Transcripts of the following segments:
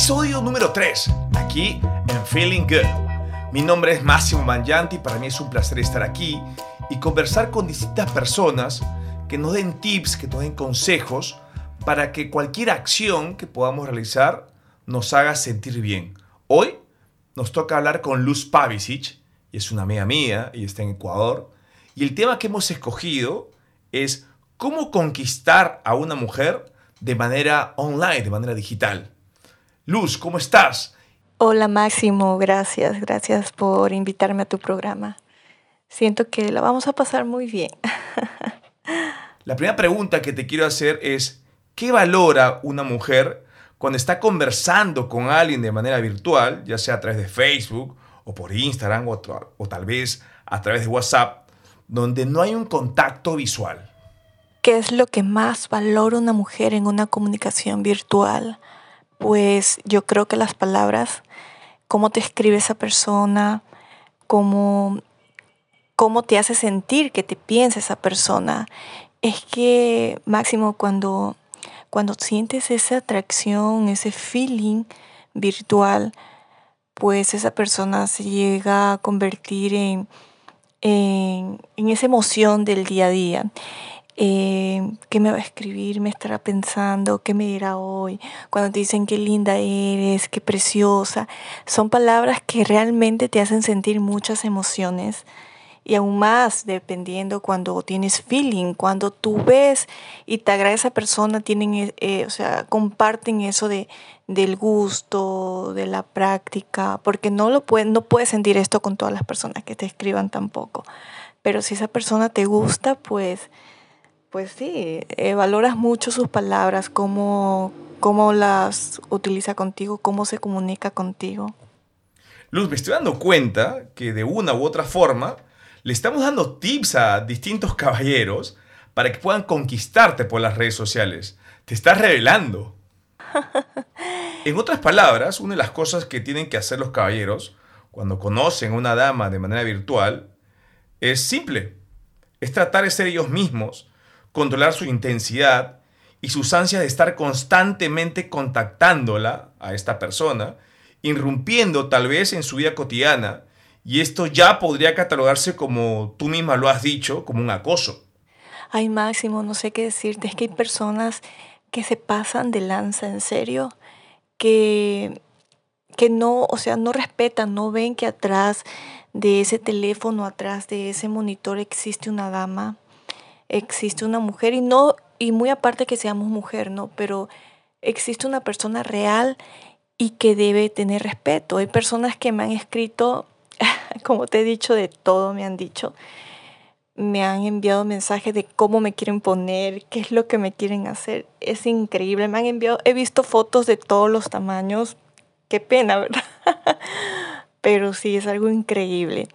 Episodio número 3, aquí en Feeling Good. Mi nombre es Máximo Mangianti y para mí es un placer estar aquí y conversar con distintas personas que nos den tips, que nos den consejos para que cualquier acción que podamos realizar nos haga sentir bien. Hoy nos toca hablar con Luz Pavicic, y es una amiga mía y está en Ecuador, y el tema que hemos escogido es cómo conquistar a una mujer de manera online, de manera digital. Luz, ¿cómo estás? Hola Máximo, gracias, gracias por invitarme a tu programa. Siento que la vamos a pasar muy bien. La primera pregunta que te quiero hacer es, ¿qué valora una mujer cuando está conversando con alguien de manera virtual, ya sea a través de Facebook o por Instagram o, o tal vez a través de WhatsApp, donde no hay un contacto visual? ¿Qué es lo que más valora una mujer en una comunicación virtual? Pues yo creo que las palabras, cómo te escribe esa persona, cómo, cómo te hace sentir que te piensa esa persona. Es que, Máximo, cuando cuando sientes esa atracción, ese feeling virtual, pues esa persona se llega a convertir en, en, esa emoción del día a día. Eh, ¿Qué me va a escribir? ¿Me estará pensando? ¿Qué me dirá hoy? Cuando te dicen qué linda eres, qué preciosa. Son palabras que realmente te hacen sentir muchas emociones y aún más dependiendo cuando tienes feeling, cuando tú ves y te agrada esa persona, tienen, eh, eh, o sea, comparten eso de, del gusto, de la práctica, porque no lo pueden, no puedes sentir esto con todas las personas que te escriban tampoco. Pero si esa persona te gusta, pues, pues sí, eh, valoras mucho sus palabras, cómo, cómo las utiliza contigo, cómo se comunica contigo. Luz, me estoy dando cuenta que de una u otra forma, le estamos dando tips a distintos caballeros para que puedan conquistarte por las redes sociales. Te estás revelando. En otras palabras, una de las cosas que tienen que hacer los caballeros cuando conocen a una dama de manera virtual es simple. Es tratar de ser ellos mismos, controlar su intensidad y sus ansias de estar constantemente contactándola a esta persona, irrumpiendo tal vez en su vida cotidiana y esto ya podría catalogarse como tú misma lo has dicho, como un acoso. Ay, Máximo, no sé qué decirte. Es que hay personas que se pasan de lanza, en serio, que, que no, o sea, no respetan, no ven que atrás de ese teléfono, atrás de ese monitor existe una dama, existe una mujer y no, y muy aparte que seamos mujer, ¿no? Pero existe una persona real y que debe tener respeto. Hay personas que me han escrito como te he dicho, de todo me han dicho. Me han enviado mensajes de cómo me quieren poner, qué es lo que me quieren hacer. Es increíble. Me han enviado, he visto fotos de todos los tamaños. Qué pena, ¿verdad? Pero sí, es algo increíble.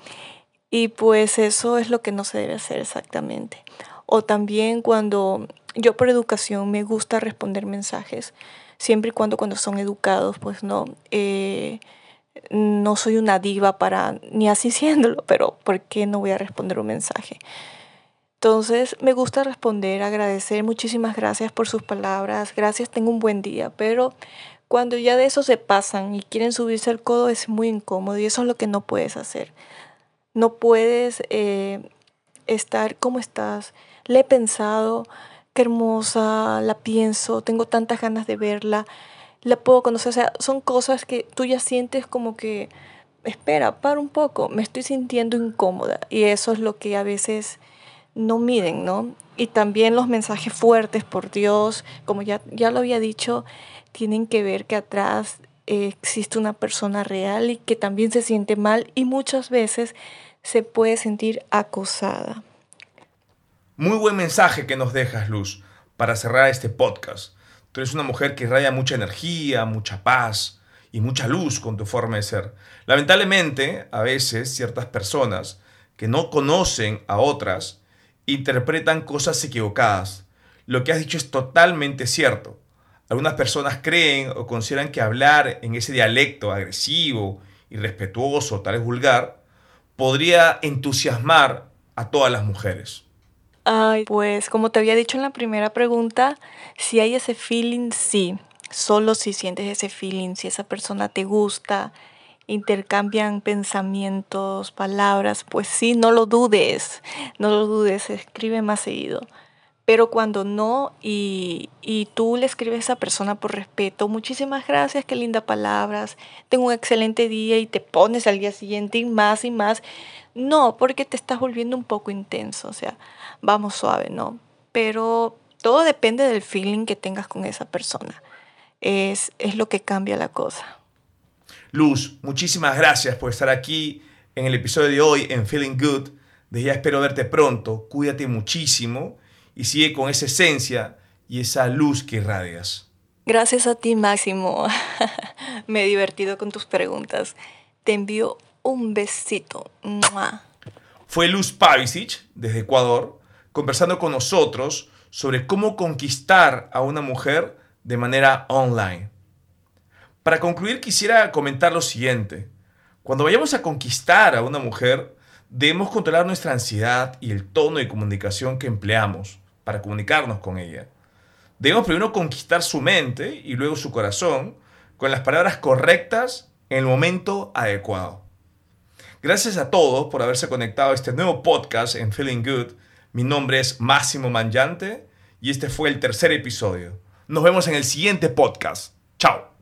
Y pues eso es lo que no se debe hacer exactamente. O también cuando yo por educación me gusta responder mensajes, siempre y cuando cuando son educados, pues no. Eh, no soy una diva para ni así siéndolo, pero ¿por qué no voy a responder un mensaje? Entonces me gusta responder, agradecer, muchísimas gracias por sus palabras, gracias, tengo un buen día, pero cuando ya de eso se pasan y quieren subirse al codo es muy incómodo y eso es lo que no puedes hacer. No puedes eh, estar como estás, le he pensado, qué hermosa, la pienso, tengo tantas ganas de verla la puedo conocer. O sea, son cosas que tú ya sientes como que, espera, para un poco, me estoy sintiendo incómoda. Y eso es lo que a veces no miden, ¿no? Y también los mensajes fuertes, por Dios, como ya, ya lo había dicho, tienen que ver que atrás eh, existe una persona real y que también se siente mal y muchas veces se puede sentir acosada. Muy buen mensaje que nos dejas, Luz, para cerrar este podcast. Tú eres una mujer que irradia mucha energía, mucha paz y mucha luz con tu forma de ser. Lamentablemente, a veces ciertas personas que no conocen a otras interpretan cosas equivocadas. Lo que has dicho es totalmente cierto. Algunas personas creen o consideran que hablar en ese dialecto agresivo, irrespetuoso, tal vez vulgar, podría entusiasmar a todas las mujeres. Ay, pues como te había dicho en la primera pregunta, si hay ese feeling, sí. Solo si sientes ese feeling, si esa persona te gusta, intercambian pensamientos, palabras, pues sí, no lo dudes, no lo dudes, escribe más seguido. Pero cuando no y, y, tú le escribes a esa persona por respeto, muchísimas gracias, qué lindas palabras, tengo un excelente día y te pones al día siguiente y más y más. No, porque te estás volviendo un poco intenso, o sea, vamos suave, ¿no? Pero todo depende del feeling que tengas con esa persona. Es, es lo que cambia la cosa. Luz, muchísimas gracias por estar aquí en el episodio de hoy en Feeling Good. De ya espero verte pronto. Cuídate muchísimo y sigue con esa esencia y esa luz que irradias. Gracias a ti, Máximo. Me he divertido con tus preguntas. Te envío un besito. Fue Luz Pavicic, desde Ecuador, conversando con nosotros sobre cómo conquistar a una mujer de manera online. Para concluir, quisiera comentar lo siguiente. Cuando vayamos a conquistar a una mujer, debemos controlar nuestra ansiedad y el tono de comunicación que empleamos para comunicarnos con ella. Debemos primero conquistar su mente y luego su corazón con las palabras correctas en el momento adecuado. Gracias a todos por haberse conectado a este nuevo podcast en Feeling Good. Mi nombre es Máximo Manjante y este fue el tercer episodio. Nos vemos en el siguiente podcast. Chao.